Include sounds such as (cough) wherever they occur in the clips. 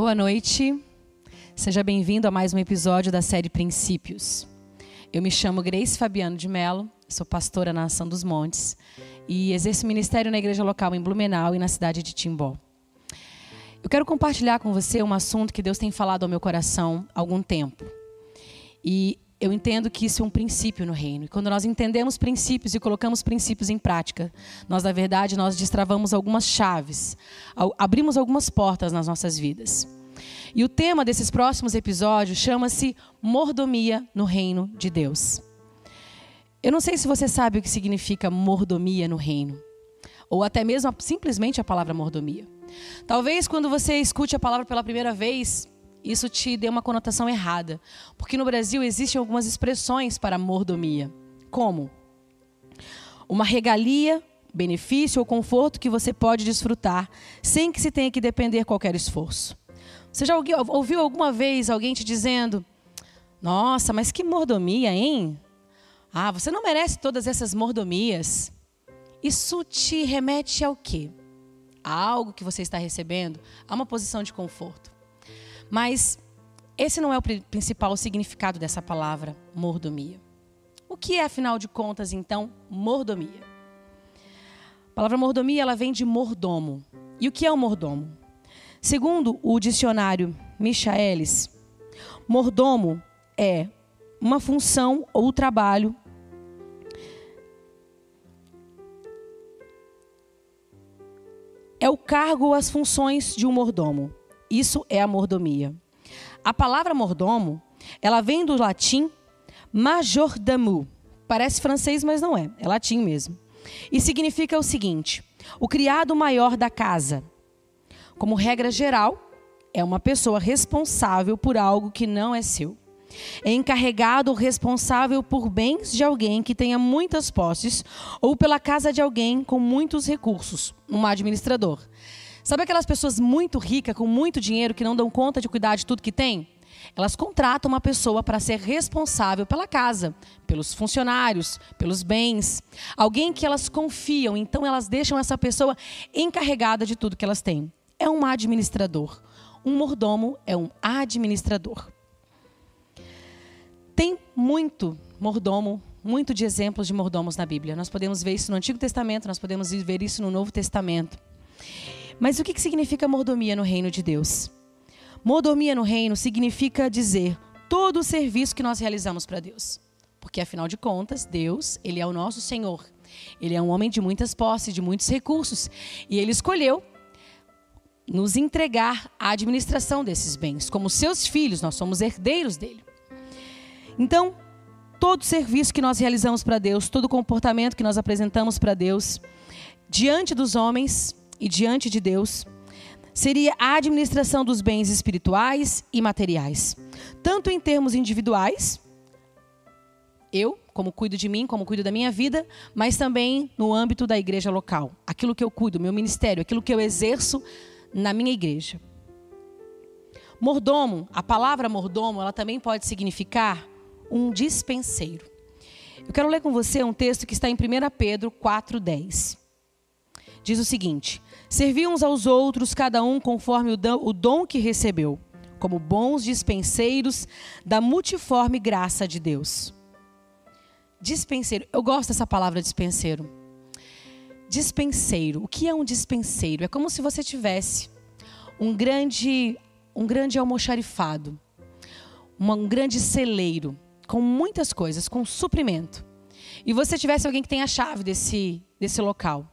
Boa noite. Seja bem-vindo a mais um episódio da série Princípios. Eu me chamo Grace Fabiano de Mello, sou pastora na Nação dos Montes e exerço ministério na igreja local em Blumenau e na cidade de Timbó. Eu quero compartilhar com você um assunto que Deus tem falado ao meu coração há algum tempo. E eu entendo que isso é um princípio no reino. E quando nós entendemos princípios e colocamos princípios em prática, nós, na verdade, nós destravamos algumas chaves, abrimos algumas portas nas nossas vidas. E o tema desses próximos episódios chama-se Mordomia no Reino de Deus. Eu não sei se você sabe o que significa mordomia no reino, ou até mesmo simplesmente a palavra mordomia. Talvez quando você escute a palavra pela primeira vez, isso te dê uma conotação errada, porque no Brasil existem algumas expressões para mordomia, como uma regalia, benefício ou conforto que você pode desfrutar sem que se tenha que depender qualquer esforço. Você já ouviu alguma vez alguém te dizendo: Nossa, mas que mordomia, hein? Ah, você não merece todas essas mordomias. Isso te remete ao quê? A algo que você está recebendo, a uma posição de conforto. Mas esse não é o principal significado dessa palavra, mordomia. O que é, afinal de contas, então, mordomia? A palavra mordomia ela vem de mordomo. E o que é o mordomo? Segundo o dicionário Michaelis, mordomo é uma função ou trabalho é o cargo ou as funções de um mordomo. Isso é a mordomia. A palavra mordomo, ela vem do latim majordomo. Parece francês, mas não é. É latim mesmo. E significa o seguinte: o criado maior da casa, como regra geral, é uma pessoa responsável por algo que não é seu. É encarregado ou responsável por bens de alguém que tenha muitas posses ou pela casa de alguém com muitos recursos, um administrador. Sabe aquelas pessoas muito ricas, com muito dinheiro, que não dão conta de cuidar de tudo que tem? Elas contratam uma pessoa para ser responsável pela casa, pelos funcionários, pelos bens. Alguém que elas confiam, então elas deixam essa pessoa encarregada de tudo que elas têm é um administrador. Um mordomo é um administrador. Tem muito mordomo, muito de exemplos de mordomos na Bíblia. Nós podemos ver isso no Antigo Testamento, nós podemos ver isso no Novo Testamento. Mas o que significa mordomia no reino de Deus? Mordomia no reino significa dizer todo o serviço que nós realizamos para Deus. Porque afinal de contas, Deus, ele é o nosso Senhor. Ele é um homem de muitas posses, de muitos recursos, e ele escolheu nos entregar a administração desses bens. Como seus filhos, nós somos herdeiros dele. Então, todo serviço que nós realizamos para Deus, todo comportamento que nós apresentamos para Deus, diante dos homens e diante de Deus, seria a administração dos bens espirituais e materiais, tanto em termos individuais, eu, como cuido de mim, como cuido da minha vida, mas também no âmbito da igreja local. Aquilo que eu cuido, meu ministério, aquilo que eu exerço na minha igreja. Mordomo, a palavra mordomo, ela também pode significar um dispenseiro. Eu quero ler com você um texto que está em 1 Pedro 4,10. Diz o seguinte: Servi uns aos outros, cada um conforme o dom que recebeu, como bons dispenseiros da multiforme graça de Deus. Dispenseiro, eu gosto dessa palavra dispenseiro dispenseiro. O que é um dispenseiro? É como se você tivesse um grande, um grande almoxarifado, um grande celeiro com muitas coisas, com suprimento. E você tivesse alguém que tem a chave desse, desse local.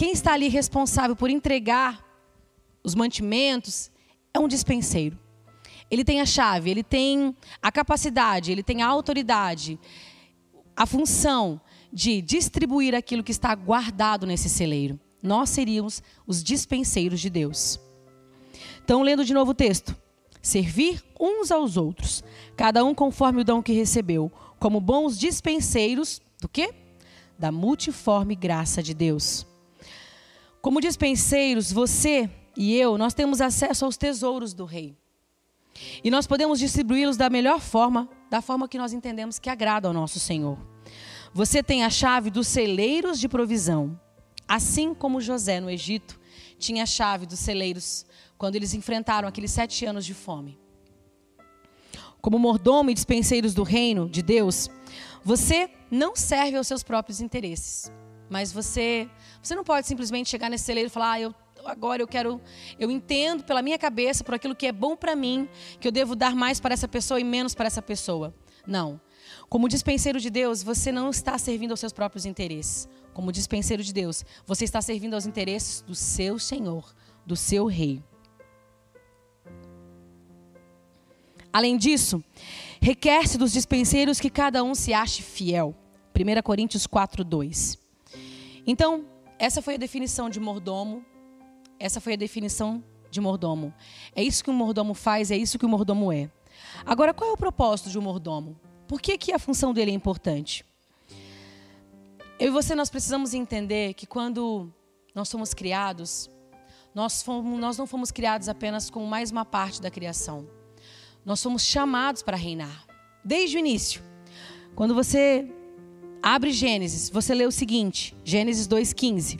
Quem está ali responsável por entregar os mantimentos é um dispenseiro. Ele tem a chave, ele tem a capacidade, ele tem a autoridade, a função de distribuir aquilo que está guardado nesse celeiro. Nós seríamos os dispenseiros de Deus. Então, lendo de novo o texto. Servir uns aos outros, cada um conforme o dom que recebeu, como bons dispenseiros do quê? Da multiforme graça de Deus. Como dispenseiros, você e eu, nós temos acesso aos tesouros do rei. E nós podemos distribuí-los da melhor forma, da forma que nós entendemos que agrada ao nosso Senhor. Você tem a chave dos celeiros de provisão, assim como José no Egito tinha a chave dos celeiros quando eles enfrentaram aqueles sete anos de fome. Como mordomo e dispenseiros do reino de Deus, você não serve aos seus próprios interesses, mas você, você não pode simplesmente chegar nesse celeiro e falar: ah, eu agora eu quero, eu entendo pela minha cabeça, por aquilo que é bom para mim, que eu devo dar mais para essa pessoa e menos para essa pessoa. Não. Como dispenseiro de Deus, você não está servindo aos seus próprios interesses. Como dispenseiro de Deus, você está servindo aos interesses do seu Senhor, do seu Rei. Além disso, requer-se dos dispenseiros que cada um se ache fiel. 1 Coríntios 4, 2. Então, essa foi a definição de mordomo essa foi a definição de mordomo. É isso que um mordomo faz, é isso que o um mordomo é. Agora, qual é o propósito de um mordomo? Por que, que a função dele é importante? Eu e você, nós precisamos entender que quando nós somos criados, nós, fomos, nós não fomos criados apenas como mais uma parte da criação. Nós somos chamados para reinar. Desde o início. Quando você abre Gênesis, você lê o seguinte, Gênesis 2,15.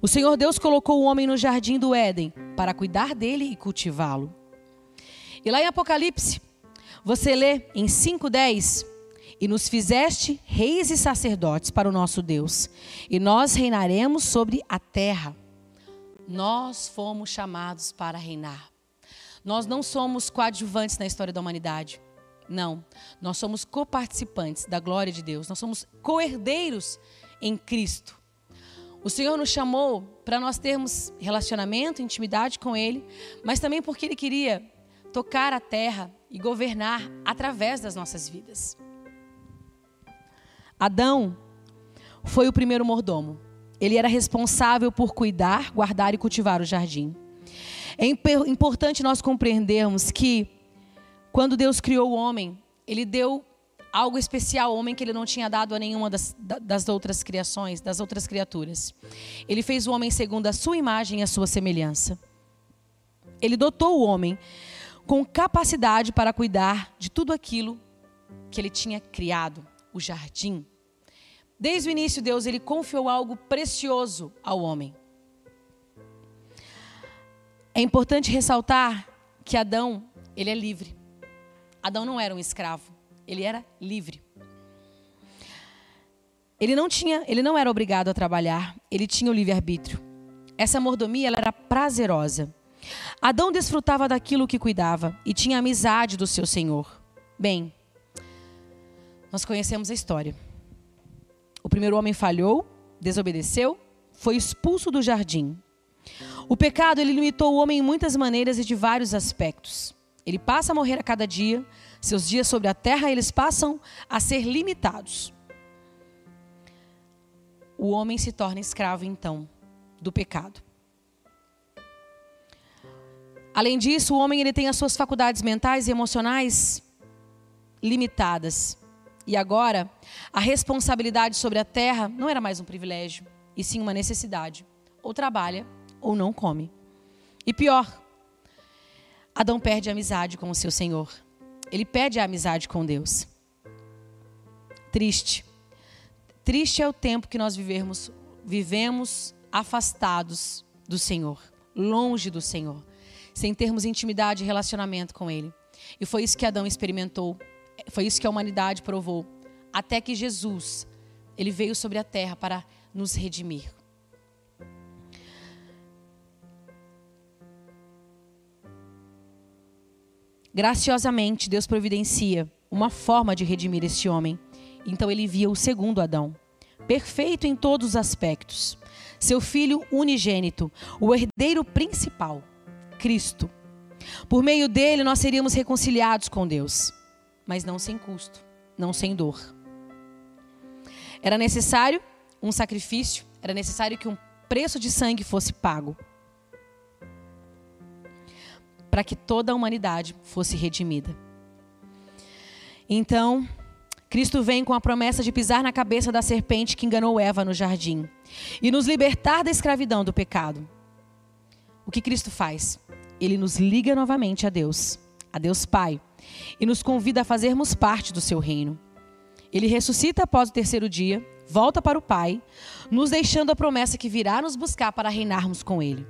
O Senhor Deus colocou o homem no jardim do Éden para cuidar dele e cultivá-lo. E lá em Apocalipse, você lê em 5:10, e nos fizeste reis e sacerdotes para o nosso Deus, e nós reinaremos sobre a terra. Nós fomos chamados para reinar. Nós não somos coadjuvantes na história da humanidade. Não, nós somos coparticipantes da glória de Deus. Nós somos coerdeiros em Cristo. O Senhor nos chamou para nós termos relacionamento, intimidade com Ele, mas também porque Ele queria tocar a terra e governar através das nossas vidas. Adão foi o primeiro mordomo. Ele era responsável por cuidar, guardar e cultivar o jardim. É importante nós compreendermos que, quando Deus criou o homem, Ele deu algo especial ao homem que ele não tinha dado a nenhuma das, das outras criações, das outras criaturas. Ele fez o homem segundo a sua imagem e a sua semelhança. Ele dotou o homem com capacidade para cuidar de tudo aquilo que ele tinha criado, o jardim. Desde o início, Deus ele confiou algo precioso ao homem. É importante ressaltar que Adão, ele é livre. Adão não era um escravo. Ele era livre. Ele não tinha, ele não era obrigado a trabalhar, ele tinha o livre-arbítrio. Essa mordomia ela era prazerosa. Adão desfrutava daquilo que cuidava e tinha amizade do seu Senhor. Bem, nós conhecemos a história. O primeiro homem falhou, desobedeceu, foi expulso do jardim. O pecado ele limitou o homem em muitas maneiras e de vários aspectos. Ele passa a morrer a cada dia, seus dias sobre a terra eles passam a ser limitados. O homem se torna escravo então do pecado. Além disso, o homem ele tem as suas faculdades mentais e emocionais limitadas. E agora, a responsabilidade sobre a terra não era mais um privilégio, e sim uma necessidade. Ou trabalha ou não come. E pior, Adão perde a amizade com o seu Senhor. Ele pede a amizade com Deus. Triste. Triste é o tempo que nós vivemos, vivemos afastados do Senhor, longe do Senhor, sem termos intimidade e relacionamento com Ele. E foi isso que Adão experimentou, foi isso que a humanidade provou, até que Jesus, ele veio sobre a terra para nos redimir. Graciosamente, Deus providencia uma forma de redimir este homem. Então ele envia o segundo Adão, perfeito em todos os aspectos, seu filho unigênito, o herdeiro principal, Cristo. Por meio dele nós seríamos reconciliados com Deus, mas não sem custo, não sem dor. Era necessário um sacrifício, era necessário que um preço de sangue fosse pago para que toda a humanidade fosse redimida. Então, Cristo vem com a promessa de pisar na cabeça da serpente que enganou Eva no jardim e nos libertar da escravidão do pecado. O que Cristo faz? Ele nos liga novamente a Deus, a Deus Pai, e nos convida a fazermos parte do seu reino. Ele ressuscita após o terceiro dia, volta para o Pai, nos deixando a promessa que virá nos buscar para reinarmos com Ele.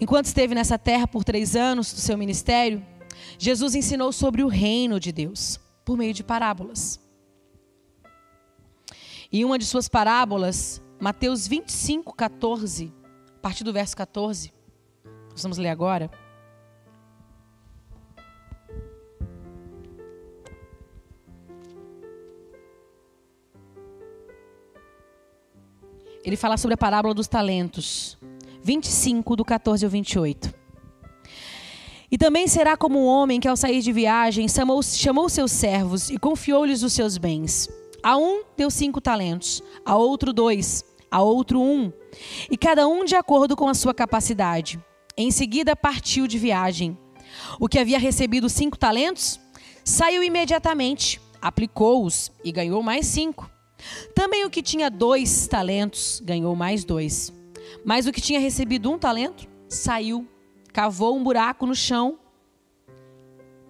Enquanto esteve nessa terra por três anos do seu ministério, Jesus ensinou sobre o reino de Deus por meio de parábolas. E uma de suas parábolas, Mateus 25, 14, a partir do verso 14, nós vamos ler agora. Ele fala sobre a parábola dos talentos. 25, do 14 ao 28. E também será como um homem que, ao sair de viagem, chamou, chamou seus servos e confiou-lhes os seus bens. A um deu cinco talentos, a outro dois, a outro um, e cada um de acordo com a sua capacidade. Em seguida partiu de viagem. O que havia recebido cinco talentos saiu imediatamente, aplicou-os e ganhou mais cinco. Também o que tinha dois talentos ganhou mais dois. Mas o que tinha recebido um talento saiu, cavou um buraco no chão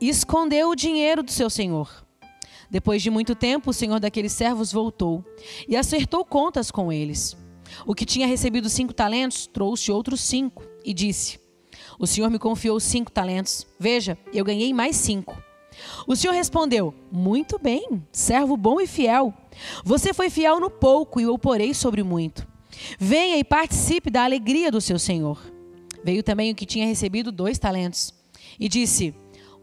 e escondeu o dinheiro do seu senhor. Depois de muito tempo, o senhor daqueles servos voltou e acertou contas com eles. O que tinha recebido cinco talentos trouxe outros cinco e disse: O senhor me confiou cinco talentos. Veja, eu ganhei mais cinco. O senhor respondeu: Muito bem, servo bom e fiel. Você foi fiel no pouco e eu porei sobre muito. Venha e participe da alegria do seu senhor. Veio também o que tinha recebido dois talentos e disse: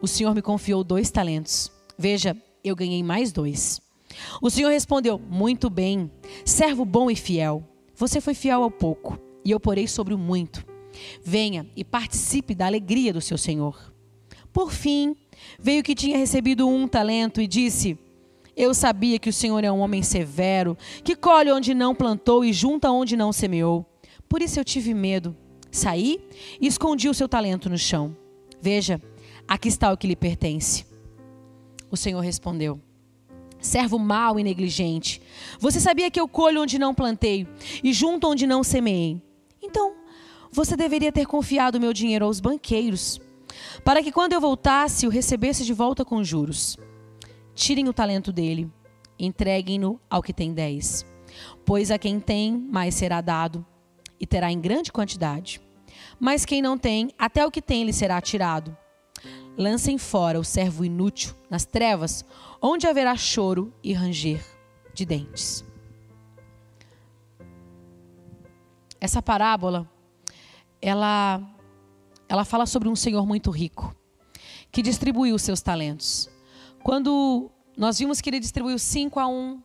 O senhor me confiou dois talentos. Veja, eu ganhei mais dois. O senhor respondeu: Muito bem, servo bom e fiel. Você foi fiel ao pouco e eu porei sobre o muito. Venha e participe da alegria do seu senhor. Por fim, veio que tinha recebido um talento e disse: Eu sabia que o Senhor é um homem severo, que colhe onde não plantou e junta onde não semeou. Por isso eu tive medo. Saí e escondi o seu talento no chão. Veja, aqui está o que lhe pertence. O Senhor respondeu: Servo mau e negligente, você sabia que eu colho onde não plantei e junto onde não semeei. Então, você deveria ter confiado meu dinheiro aos banqueiros para que quando eu voltasse o recebesse de volta com juros. Tirem o talento dele, entreguem-no ao que tem dez. Pois a quem tem, mais será dado, e terá em grande quantidade. Mas quem não tem, até o que tem lhe será tirado. Lancem fora o servo inútil nas trevas, onde haverá choro e ranger de dentes. Essa parábola, ela ela fala sobre um senhor muito rico que distribuiu seus talentos. Quando nós vimos que ele distribuiu cinco a um,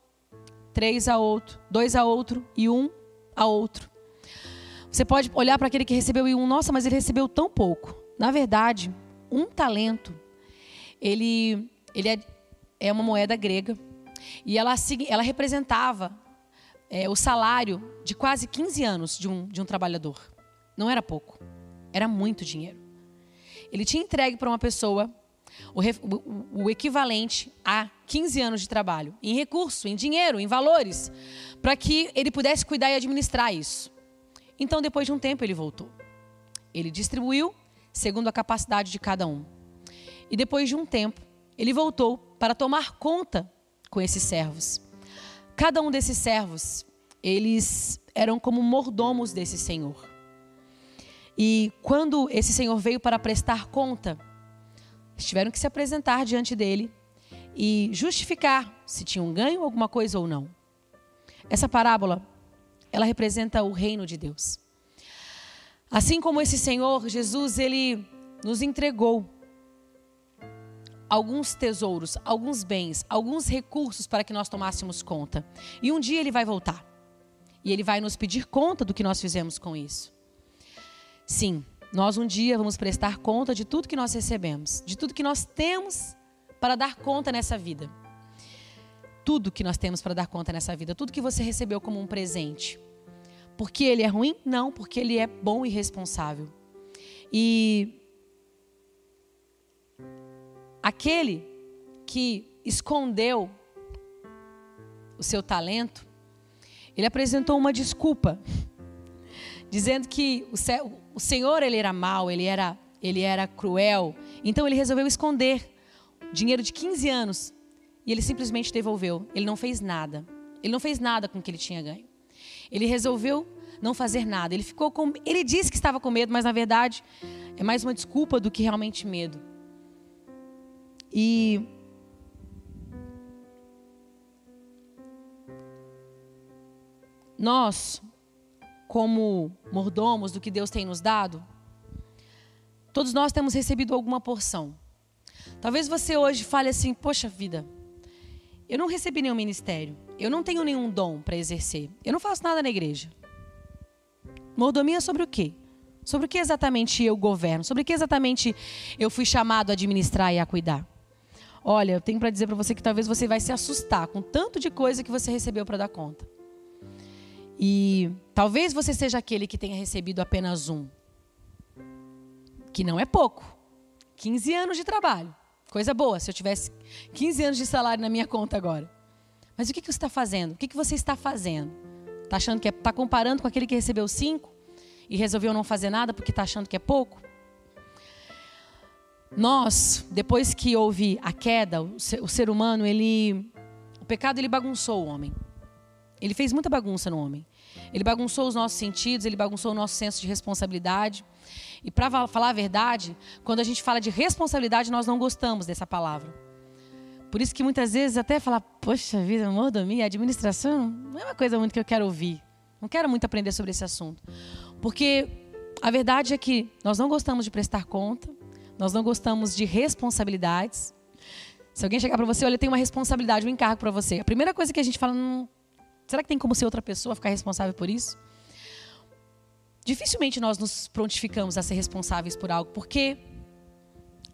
três a outro, dois a outro e um a outro. Você pode olhar para aquele que recebeu e um, nossa, mas ele recebeu tão pouco. Na verdade, um talento, ele, ele é, é uma moeda grega e ela, ela representava é, o salário de quase 15 anos de um, de um trabalhador. Não era pouco. Era muito dinheiro. Ele tinha entregue para uma pessoa o, o, equivalente a 15 anos de trabalho, em recurso, em dinheiro, em valores, para que ele pudesse cuidar e administrar isso. Então, depois de um tempo, ele voltou. Ele distribuiu segundo a capacidade de cada um. E depois de um tempo, ele voltou para tomar conta com esses servos. Cada um desses servos, eles eram como mordomos desse senhor. E quando esse senhor veio para prestar conta, tiveram que se apresentar diante dele e justificar se tinham ganho alguma coisa ou não. Essa parábola, ela representa o reino de Deus. Assim como esse Senhor, Jesus, ele nos entregou alguns tesouros, alguns bens, alguns recursos para que nós tomássemos conta. E um dia ele vai voltar. E ele vai nos pedir conta do que nós fizemos com isso. Sim, nós um dia vamos prestar conta de tudo que nós recebemos, de tudo que nós temos para dar conta nessa vida. Tudo que nós temos para dar conta nessa vida, tudo que você recebeu como um presente. Porque ele é ruim? Não, porque ele é bom e responsável. E aquele que escondeu o seu talento, ele apresentou uma desculpa, (laughs) dizendo que o, o Senhor ele era mau, ele era, ele era cruel. Então ele resolveu esconder dinheiro de 15 anos e ele simplesmente devolveu. Ele não fez nada. Ele não fez nada com o que ele tinha ganho. Ele resolveu não fazer nada. Ele ficou com, ele disse que estava com medo, mas na verdade é mais uma desculpa do que realmente medo. E nós, como mordomos do que Deus tem nos dado, todos nós temos recebido alguma porção. Talvez você hoje fale assim: Poxa vida, eu não recebi nenhum ministério, eu não tenho nenhum dom para exercer, eu não faço nada na igreja. Mordomia sobre o quê? Sobre o que exatamente eu governo? Sobre o que exatamente eu fui chamado a administrar e a cuidar? Olha, eu tenho para dizer para você que talvez você vai se assustar com tanto de coisa que você recebeu para dar conta. E talvez você seja aquele que tenha recebido apenas um, que não é pouco. 15 anos de trabalho. Coisa boa, se eu tivesse 15 anos de salário na minha conta agora. Mas o que, que você está fazendo? O que, que você está fazendo? Está achando que é, está comparando com aquele que recebeu cinco e resolveu não fazer nada porque está achando que é pouco? Nós, depois que houve a queda, o ser, o ser humano, ele, o pecado ele bagunçou o homem. Ele fez muita bagunça no homem. Ele bagunçou os nossos sentidos, ele bagunçou o nosso senso de responsabilidade. E para falar a verdade, quando a gente fala de responsabilidade, nós não gostamos dessa palavra. Por isso que muitas vezes até falar, poxa vida, mordomia, administração, não é uma coisa muito que eu quero ouvir. Não quero muito aprender sobre esse assunto. Porque a verdade é que nós não gostamos de prestar conta, nós não gostamos de responsabilidades. Se alguém chegar para você, olha, tem uma responsabilidade, um encargo para você. A primeira coisa que a gente fala, hum, será que tem como ser outra pessoa ficar responsável por isso? Dificilmente nós nos prontificamos a ser responsáveis por algo, porque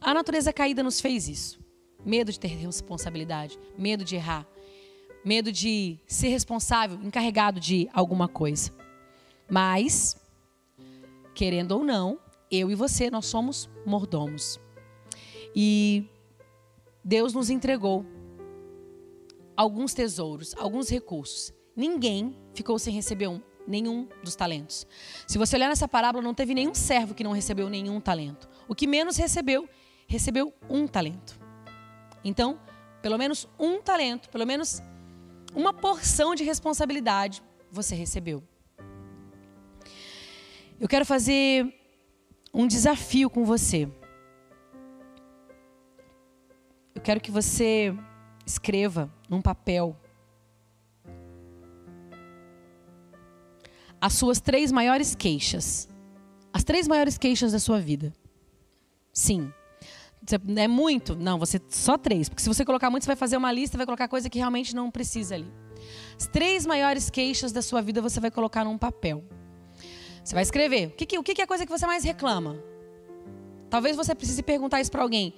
a natureza caída nos fez isso. Medo de ter responsabilidade, medo de errar, medo de ser responsável, encarregado de alguma coisa. Mas, querendo ou não, eu e você, nós somos mordomos. E Deus nos entregou alguns tesouros, alguns recursos. Ninguém ficou sem receber um nenhum dos talentos. Se você olhar nessa parábola, não teve nenhum servo que não recebeu nenhum talento. O que menos recebeu, recebeu um talento. Então, pelo menos um talento, pelo menos uma porção de responsabilidade você recebeu. Eu quero fazer um desafio com você. Eu quero que você escreva num papel as suas três maiores queixas. As três maiores queixas da sua vida. Sim. É muito? Não, você só três. Porque se você colocar muito, você vai fazer uma lista, vai colocar coisa que realmente não precisa ali. As três maiores queixas da sua vida você vai colocar num papel. Você vai escrever. O que, o que é a coisa que você mais reclama? Talvez você precise perguntar isso para alguém.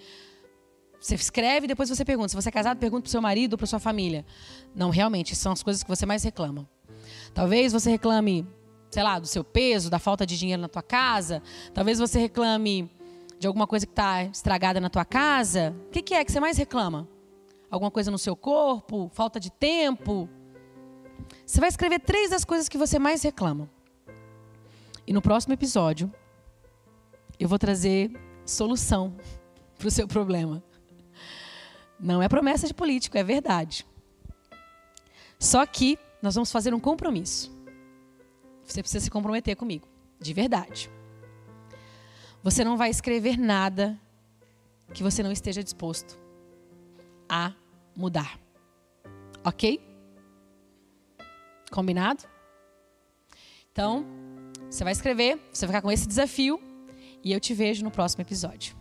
Você escreve e depois você pergunta. Se você é casado, pergunta para seu marido ou para sua família. Não, realmente, são as coisas que você mais reclama. Talvez você reclame, sei lá, do seu peso, da falta de dinheiro na tua casa. Talvez você reclame de alguma coisa que está estragada na tua casa. O que, que é que você mais reclama? Alguma coisa no seu corpo? Falta de tempo? Você vai escrever três das coisas que você mais reclama. E no próximo episódio, eu vou trazer solução (laughs) para o seu problema. Não é promessa de político, é verdade. Só que nós vamos fazer um compromisso. Você precisa se comprometer comigo, de verdade. Você não vai escrever nada que você não esteja disposto a mudar. Ok? Combinado? Então, você vai escrever, você vai ficar com esse desafio e eu te vejo no próximo episódio.